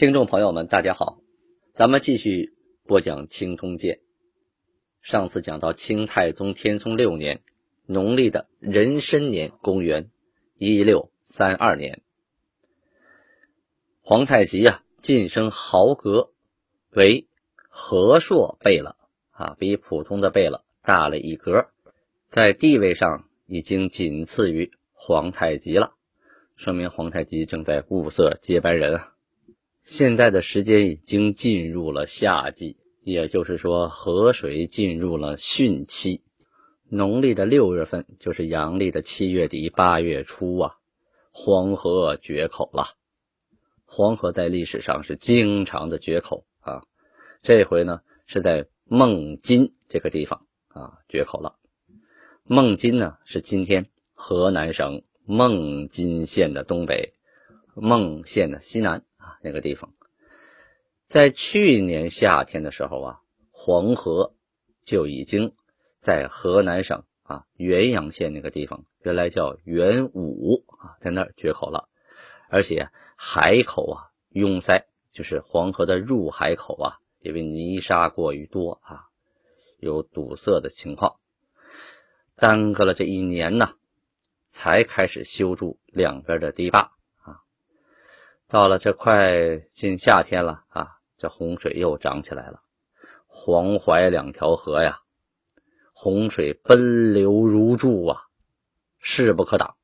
听众朋友们，大家好，咱们继续播讲《清通鉴》。上次讲到清太宗天聪六年，农历的壬申年，公元一六三二年，皇太极呀晋升豪格为和硕贝勒啊，比普通的贝勒大了一格，在地位上已经仅次于皇太极了，说明皇太极正在物色接班人啊。现在的时间已经进入了夏季。也就是说，河水进入了汛期，农历的六月份就是阳历的七月底八月初啊，黄河决口了。黄河在历史上是经常的决口啊，这回呢是在孟津这个地方啊决口了。孟津呢是今天河南省孟津县的东北，孟县的西南那个地方。在去年夏天的时候啊，黄河就已经在河南省啊原阳县那个地方，原来叫原武啊，在那儿决口了，而且海口啊拥塞，就是黄河的入海口啊，因为泥沙过于多啊，有堵塞的情况，耽搁了这一年呢，才开始修筑两边的堤坝。到了这快进夏天了啊。这洪水又涨起来了，黄淮两条河呀，洪水奔流如注啊，势不可挡。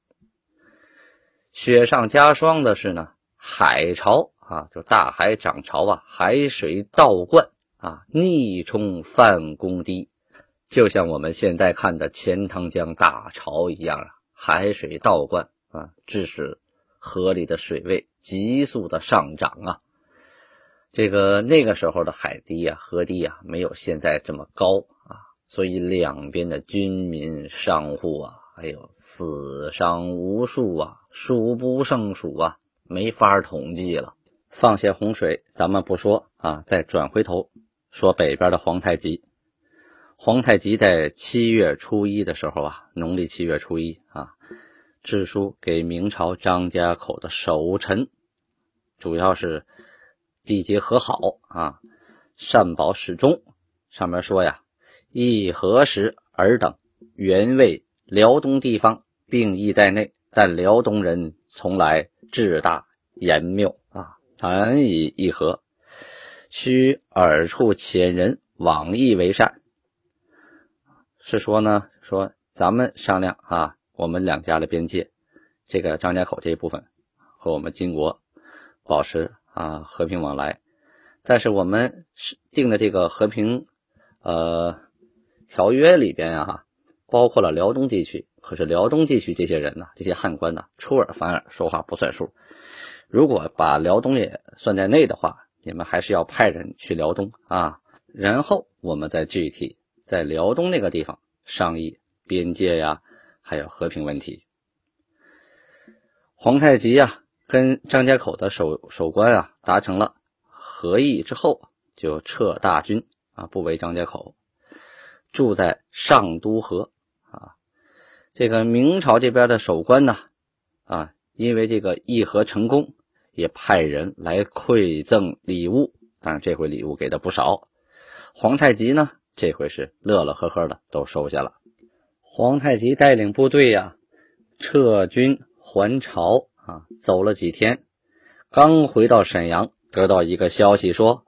雪上加霜的是呢，海潮啊，就大海涨潮啊，海水倒灌啊，逆冲泛公堤，就像我们现在看的钱塘江大潮一样啊，海水倒灌啊，致使河里的水位急速的上涨啊。这个那个时候的海堤啊、河堤啊，没有现在这么高啊，所以两边的军民、商户啊，还有死伤无数啊，数不胜数啊，没法统计了。放下洪水，咱们不说啊，再转回头说北边的皇太极。皇太极在七月初一的时候啊，农历七月初一啊，致书给明朝张家口的守臣，主要是。缔结和好啊，善保始终。上面说呀，议何时尔等原为辽东地方，并意在内，但辽东人从来志大言谬啊，难以议和。需尔处遣人往议为善。是说呢，说咱们商量啊，我们两家的边界，这个张家口这一部分和我们金国保持。啊，和平往来，但是我们是定的这个和平呃条约里边啊，包括了辽东地区。可是辽东地区这些人呢，这些汉官呢，出尔反尔，说话不算数。如果把辽东也算在内的话，你们还是要派人去辽东啊，然后我们再具体在辽东那个地方商议边界呀，还有和平问题。皇太极呀。跟张家口的守守关啊达成了和议之后，就撤大军啊，不围张家口，住在上都河啊。这个明朝这边的守关呢啊，因为这个议和成功，也派人来馈赠礼物，但是这回礼物给的不少。皇太极呢，这回是乐乐呵呵的都收下了。皇太极带领部队呀，撤军还朝。啊，走了几天，刚回到沈阳，得到一个消息说，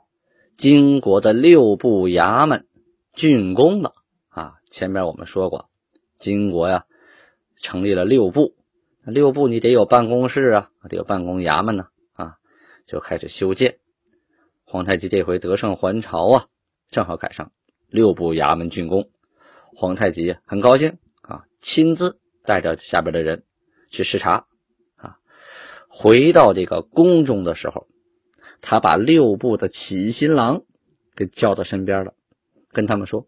金国的六部衙门竣工了。啊，前面我们说过，金国呀成立了六部，六部你得有办公室啊，得有办公衙门呢。啊，就开始修建。皇太极这回得胜还朝啊，正好赶上六部衙门竣工，皇太极很高兴啊，亲自带着下边的人去视察。回到这个宫中的时候，他把六部的起新郎给叫到身边了，跟他们说：“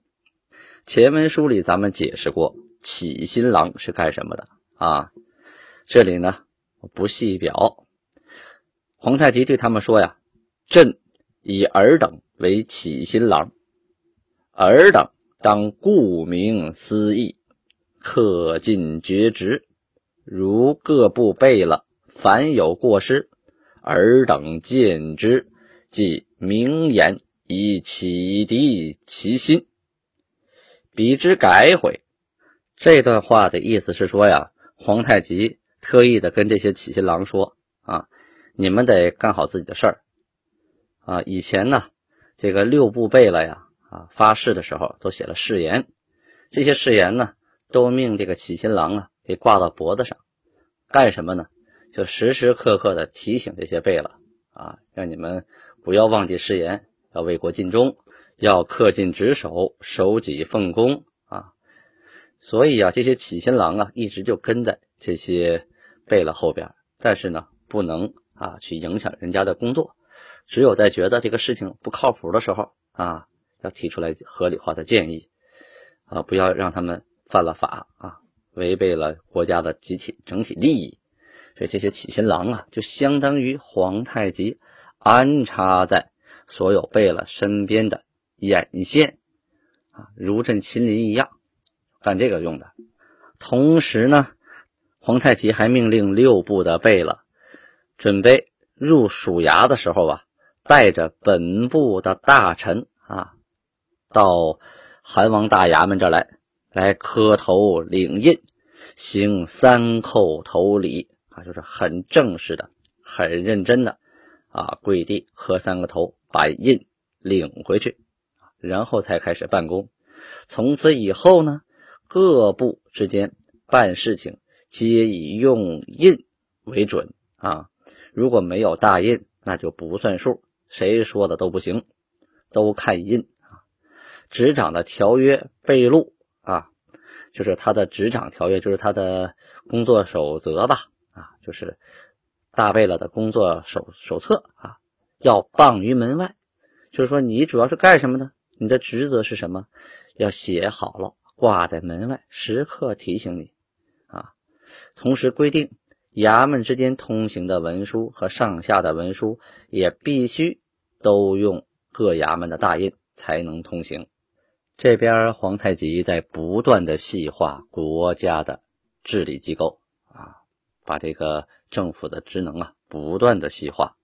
前文书里咱们解释过，起新郎是干什么的啊？这里呢，不细表。”皇太极对他们说：“呀，朕以尔等为起新郎，尔等当顾名思义，恪尽厥职。如各部备了，凡有过失，尔等见之，即明言以启迪其心，彼之改悔。”这段话的意思是说呀，皇太极特意的跟这些起新郎说啊。你们得干好自己的事儿啊！以前呢，这个六部贝勒呀，啊，发誓的时候都写了誓言，这些誓言呢，都命这个起新郎啊给挂到脖子上，干什么呢？就时时刻刻的提醒这些贝勒啊，让你们不要忘记誓言，要为国尽忠，要恪尽职守，守己奉公啊。所以啊，这些起新郎啊，一直就跟在这些贝勒后边，但是呢，不能。啊，去影响人家的工作，只有在觉得这个事情不靠谱的时候啊，要提出来合理化的建议啊，不要让他们犯了法啊，违背了国家的集体整体利益。所以这些起新郎啊，就相当于皇太极安插在所有贝勒身边的眼线啊，如朕亲临一样，干这个用的。同时呢，皇太极还命令六部的贝勒。准备入署衙的时候啊，带着本部的大臣啊，到韩王大衙门这来，来磕头领印，行三叩头礼啊，就是很正式的、很认真的啊，跪地磕三个头，把印领回去，然后才开始办公。从此以后呢，各部之间办事情皆以用印为准啊。如果没有大印，那就不算数，谁说的都不行，都看印啊。执掌的条约备录啊，就是他的执掌条约，就是他的工作守则吧啊，就是大贝勒的工作手手册啊，要傍于门外，就是说你主要是干什么的，你的职责是什么，要写好了挂在门外，时刻提醒你啊。同时规定。衙门之间通行的文书和上下的文书也必须都用各衙门的大印才能通行。这边皇太极在不断的细化国家的治理机构，把这个政府的职能啊不断的细化。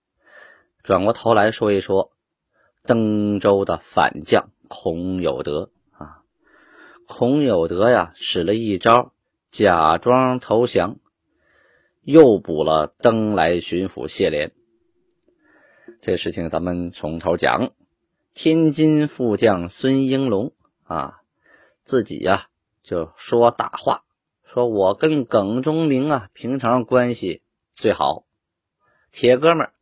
转过头来说一说登州的反将孔有德啊，孔有德呀使了一招，假装投降。又补了登莱巡抚谢怜，这事情咱们从头讲。天津副将孙英龙啊，自己呀就说大话，说我跟耿忠明啊平常关系最好，铁哥们儿，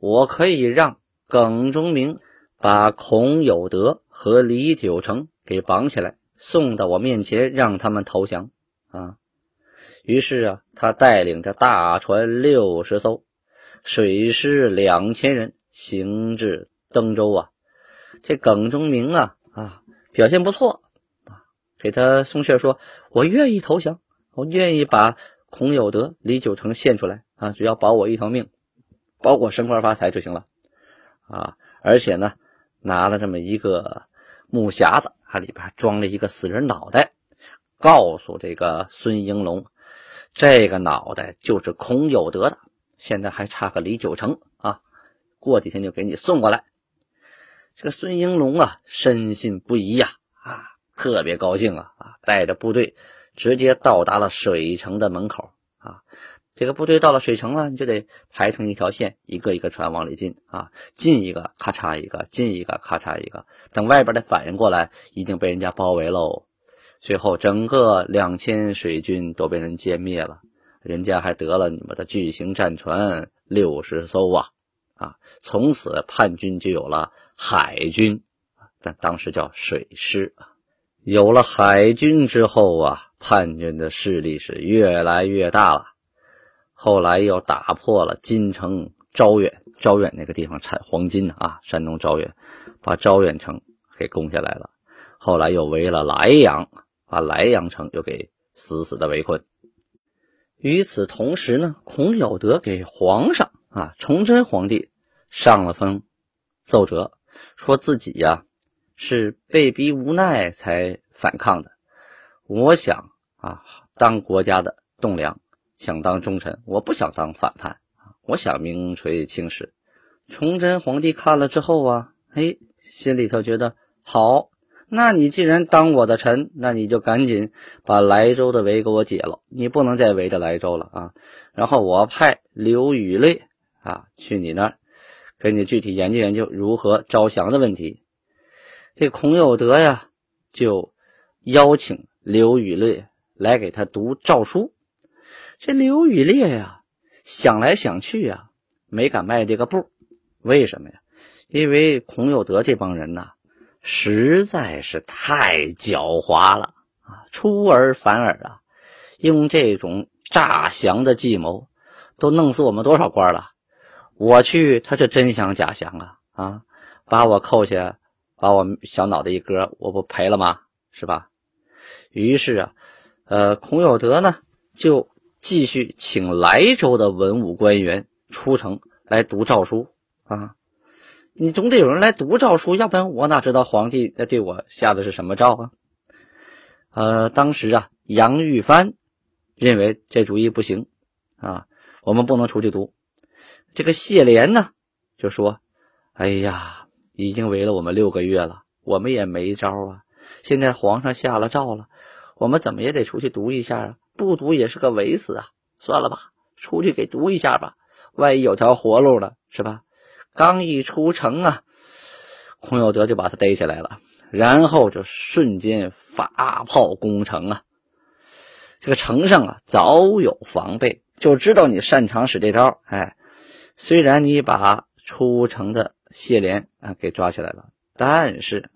我可以让耿忠明把孔有德和李九成给绑起来，送到我面前，让他们投降啊。于是啊，他带领着大船六十艘，水师两千人，行至登州啊。这耿忠明啊啊，表现不错，给他送信说：“我愿意投降，我愿意把孔有德、李九成献出来啊，只要保我一条命，保我升官发财就行了啊。而且呢，拿了这么一个木匣子，它里边装了一个死人脑袋，告诉这个孙英龙。”这个脑袋就是孔有德的，现在还差个李九成啊，过几天就给你送过来。这个孙英龙啊，深信不疑呀，啊，特别高兴啊，啊，带着部队直接到达了水城的门口啊。这个部队到了水城了，你就得排成一条线，一个一个船往里进啊，进一个咔嚓一个，进一个咔嚓一个，等外边的反应过来，已经被人家包围喽。最后，整个两千水军都被人歼灭了，人家还得了你们的巨型战船六十艘啊！啊，从此叛军就有了海军，但当时叫水师啊。有了海军之后啊，叛军的势力是越来越大了。后来又打破了金城招远，招远那个地方产黄金啊，山东招远，把招远城给攻下来了。后来又围了莱阳，把莱阳城又给死死的围困。与此同时呢，孔有德给皇上啊，崇祯皇帝上了封奏折，说自己呀是被逼无奈才反抗的。我想啊，当国家的栋梁。想当忠臣，我不想当反叛！我想名垂青史。崇祯皇帝看了之后啊，哎，心里头觉得好。那你既然当我的臣，那你就赶紧把莱州的围给我解了。你不能再围着莱州了啊！然后我派刘宇烈啊去你那儿，给你具体研究研究如何招降的问题。这孔有德呀，就邀请刘宇烈来给他读诏书。这刘宇烈呀，想来想去呀，没敢迈这个步。为什么呀？因为孔有德这帮人呐，实在是太狡猾了啊，出尔反尔啊，用这种诈降的计谋，都弄死我们多少官了？我去，他是真降假降啊啊，把我扣下，把我们小脑袋一割，我不赔了吗？是吧？于是啊，呃，孔有德呢就。继续请莱州的文武官员出城来读诏书啊！你总得有人来读诏书，要不然我哪知道皇帝在对我下的是什么诏啊？呃，当时啊，杨玉帆认为这主意不行啊，我们不能出去读。这个谢莲呢，就说：“哎呀，已经围了我们六个月了，我们也没招啊。现在皇上下了诏了，我们怎么也得出去读一下啊。”不读也是个围死啊！算了吧，出去给读一下吧，万一有条活路呢，是吧？刚一出城啊，孔有德就把他逮起来了，然后就瞬间发炮攻城啊！这个城上啊早有防备，就知道你擅长使这招。哎，虽然你把出城的谢莲啊给抓起来了，但是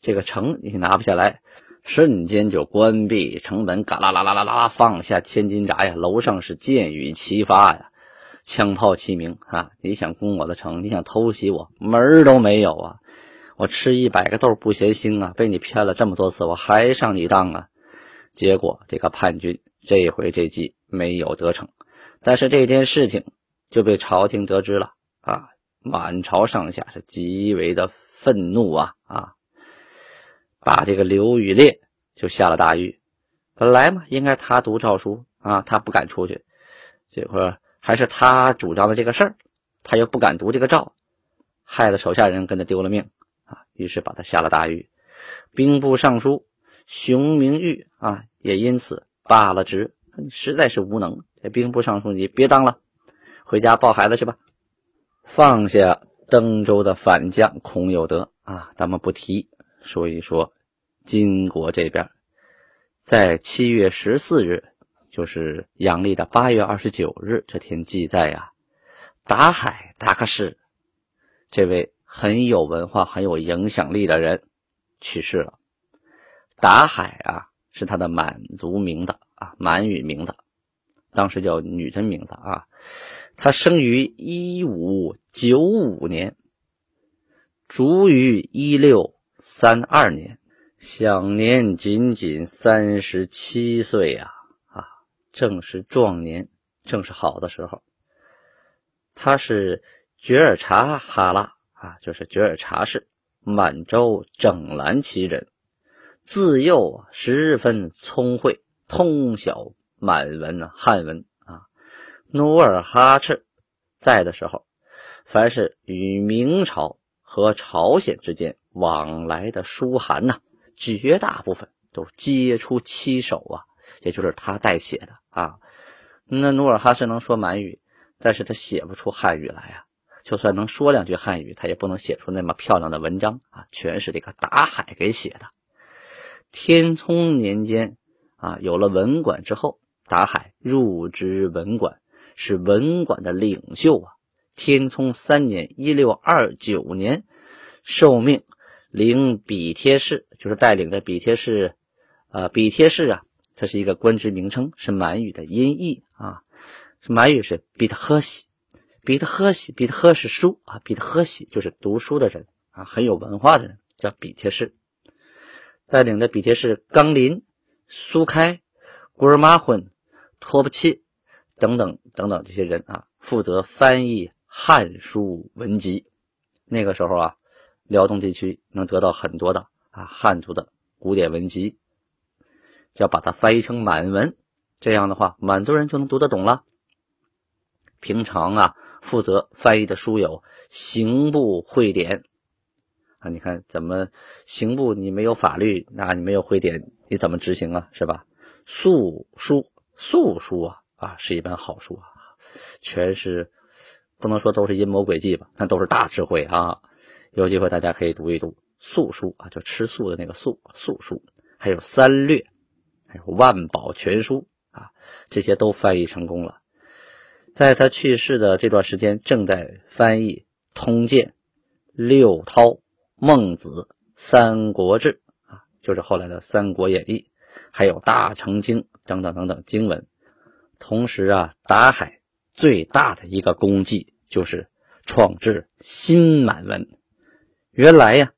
这个城你拿不下来。瞬间就关闭城门，嘎啦啦啦啦啦，放下千斤闸呀！楼上是箭雨齐发呀，枪炮齐鸣啊！你想攻我的城，你想偷袭我，门儿都没有啊！我吃一百个豆不嫌腥啊！被你骗了这么多次，我还上你当啊！结果这个叛军这回这计没有得逞，但是这件事情就被朝廷得知了啊！满朝上下是极为的愤怒啊啊！把这个刘宇烈就下了大狱。本来嘛，应该他读诏书啊，他不敢出去。这会儿还是他主张的这个事儿，他又不敢读这个诏，害得手下人跟他丢了命啊。于是把他下了大狱。兵部尚书熊明玉啊，也因此罢了职。实在是无能，这兵部尚书你别当了，回家抱孩子去吧。放下登州的反将孔有德啊，咱们不提，说一说。金国这边，在七月十四日，就是阳历的八月二十九日这天，记载呀，达海达克士这位很有文化、很有影响力的人去世了。达海啊，是他的满族名的啊，满语名的，当时叫女真名字啊。她生于一五九五年，卒于一六三二年。享年仅仅三十七岁呀！啊，正是壮年，正是好的时候。他是觉尔察哈拉啊，就是觉尔察氏满洲整蓝旗人，自幼十分聪慧，通晓满文啊汉文啊。努尔哈赤在的时候，凡是与明朝和朝鲜之间往来的书函呐。绝大部分都皆出其手啊，也就是他代写的啊。那努尔哈赤能说满语，但是他写不出汉语来啊。就算能说两句汉语，他也不能写出那么漂亮的文章啊。全是这个达海给写的。天聪年间啊，有了文馆之后，达海入职文馆，是文馆的领袖啊。天聪三年（一六二九年），受命。领比贴士就是带领的比贴士，呃，比贴士啊，这是一个官职名称，是满语的音译啊，满语是比特赫西，比特赫西，比特赫是书啊，比特赫西就是读书的人啊，很有文化的人，叫比贴士。带领的比贴士冈林、苏开、古尔马混、托布契等等等等这些人啊，负责翻译汉书文集。那个时候啊，辽东地区能得到很多的啊汉族的古典文集，要把它翻译成满文，这样的话满族人就能读得懂了。平常啊，负责翻译的书有刑部会典。啊，你看怎么刑部你没有法律，那你没有会典，你怎么执行啊？是吧？素书，素书啊啊，是一本好书啊，全是不能说都是阴谋诡计吧，那都是大智慧啊。有机会大家可以读一读素书啊，就吃素的那个素素书，还有三略，还有万宝全书啊，这些都翻译成功了。在他去世的这段时间，正在翻译《通鉴》《六韬》。孟子、三国志啊，就是后来的《三国演义》，还有《大成经》等等等等经文。同时啊，达海最大的一个功绩就是创制新满文。原来呀，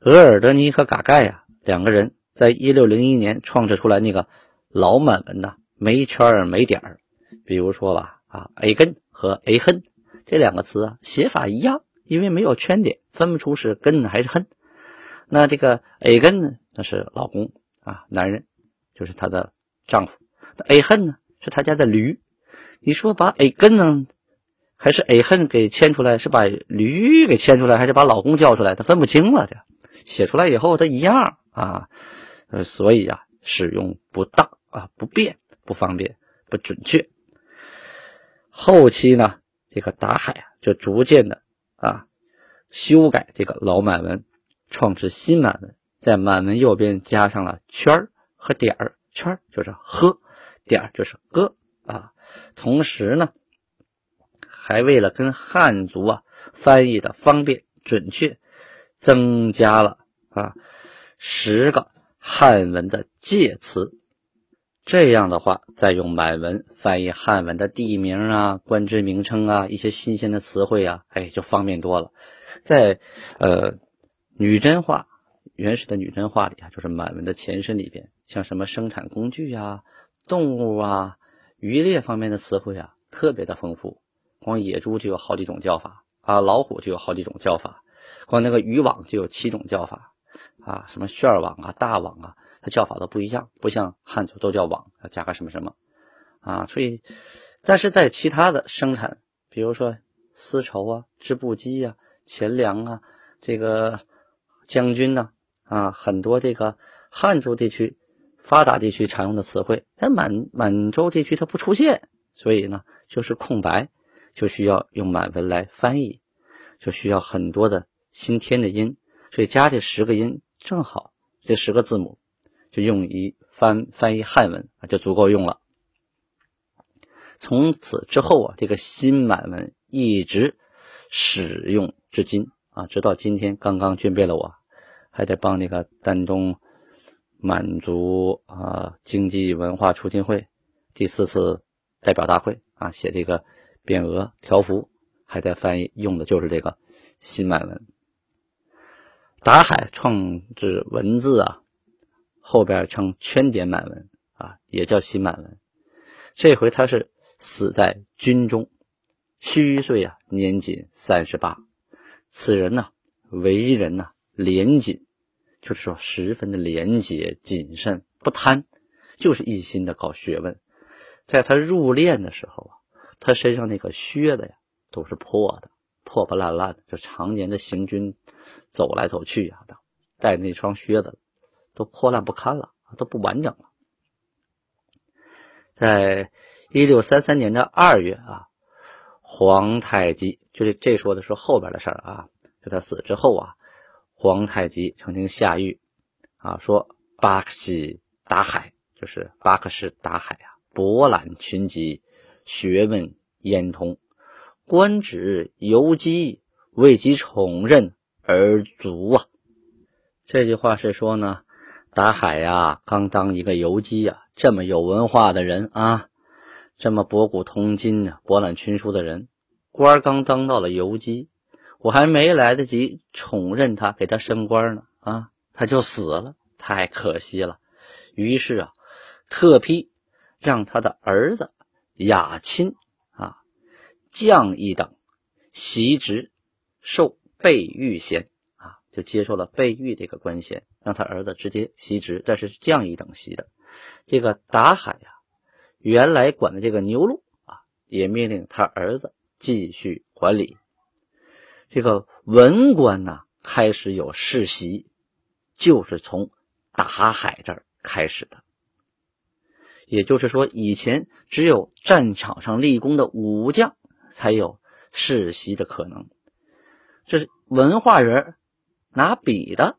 额尔德尼和嘎盖呀两个人在一六零一年创制出来那个老满文呐，没圈儿没点儿。比如说吧，啊，a 根和 a 恨这两个词啊，写法一样。因为没有圈点，分不出是根还是恨。那这个 a 根呢？那是老公啊，男人，就是他的丈夫。那 a 恨呢？是他家的驴。你说把 a 根呢，还是 a 恨给牵出来？是把驴给牵出来，还是把老公叫出来？他分不清了。这写出来以后，他一样啊。呃，所以啊，使用不当啊，不便，不方便，不准确。后期呢，这个达海啊，就逐渐的。啊，修改这个老满文，创制新满文，在满文右边加上了圈和点儿，圈就是呵，点就是哥啊。同时呢，还为了跟汉族啊翻译的方便准确，增加了啊十个汉文的介词。这样的话，再用满文翻译汉文的地名啊、官职名称啊、一些新鲜的词汇啊，哎，就方便多了。在呃女真话原始的女真话里啊，就是满文的前身里边，像什么生产工具啊、动物啊、渔猎方面的词汇啊，特别的丰富。光野猪就有好几种叫法啊，老虎就有好几种叫法，光那个渔网就有七种叫法啊，什么旋网啊、大网啊。它叫法都不一样，不像汉族都叫网，要加个什么什么啊？所以，但是在其他的生产，比如说丝绸啊、织布机呀、钱粮啊、这个将军呐啊，很多这个汉族地区发达地区常用的词汇，在满满洲地区它不出现，所以呢就是空白，就需要用满文来翻译，就需要很多的新添的音，所以加这十个音正好这十个字母。就用于翻翻译汉文，就足够用了。从此之后啊，这个新满文一直使用至今啊，直到今天。刚刚军备了我，还得帮那个丹东满族啊经济文化促进会第四次代表大会啊写这个匾额条幅，还在翻译，用的就是这个新满文。达海创制文字啊。后边称圈点满文啊，也叫新满文。这回他是死在军中，虚岁啊，年仅三十八。此人呢，为人呢廉谨，就是说十分的廉洁谨慎，不贪，就是一心的搞学问。在他入殓的时候啊，他身上那个靴子呀都是破的，破破烂烂的，就常年的行军走来走去呀啊，带那双靴子。都破烂不堪了，都不完整了。在一六三三年的二月啊，皇太极就是这说的是后边的事儿啊，就他死之后啊，皇太极曾经下谕啊，说巴克西达海，就是巴克什达海啊，博览群集，学问焉通，官职游击，为其宠任而足啊。这句话是说呢。达海呀，刚当一个游击啊，这么有文化的人啊，这么博古通今、博览群书的人，官刚当到了游击，我还没来得及宠任他，给他升官呢，啊，他就死了，太可惜了。于是啊，特批让他的儿子雅钦啊降一等，袭职，受备御衔啊。就接受了备御这个官衔，让他儿子直接袭职，但是降一等袭的。这个达海呀，原来管的这个牛录啊，也命令他儿子继续管理。这个文官呢，开始有世袭，就是从达海这儿开始的。也就是说，以前只有战场上立功的武将才有世袭的可能，这是文化人。拿笔的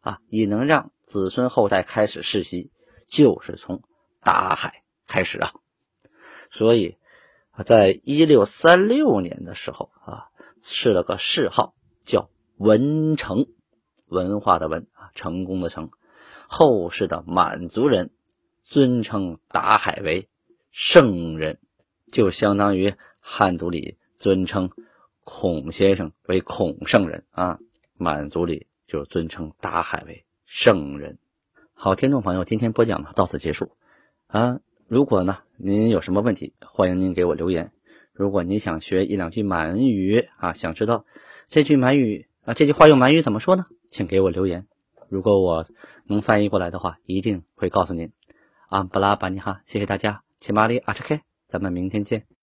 啊，也能让子孙后代开始世袭，就是从达海开始啊。所以，在一六三六年的时候啊，赐了个谥号叫文成，文化的文啊，成功的成。后世的满族人尊称达海为圣人，就相当于汉族里尊称孔先生为孔圣人啊。满族里就尊称达海为圣人。好，听众朋友，今天播讲到此结束啊。如果呢您有什么问题，欢迎您给我留言。如果你想学一两句满语啊，想知道这句满语啊，这句话用满语怎么说呢？请给我留言。如果我能翻译过来的话，一定会告诉您。啊，布拉巴尼哈，谢谢大家，切马里阿查克，咱们明天见。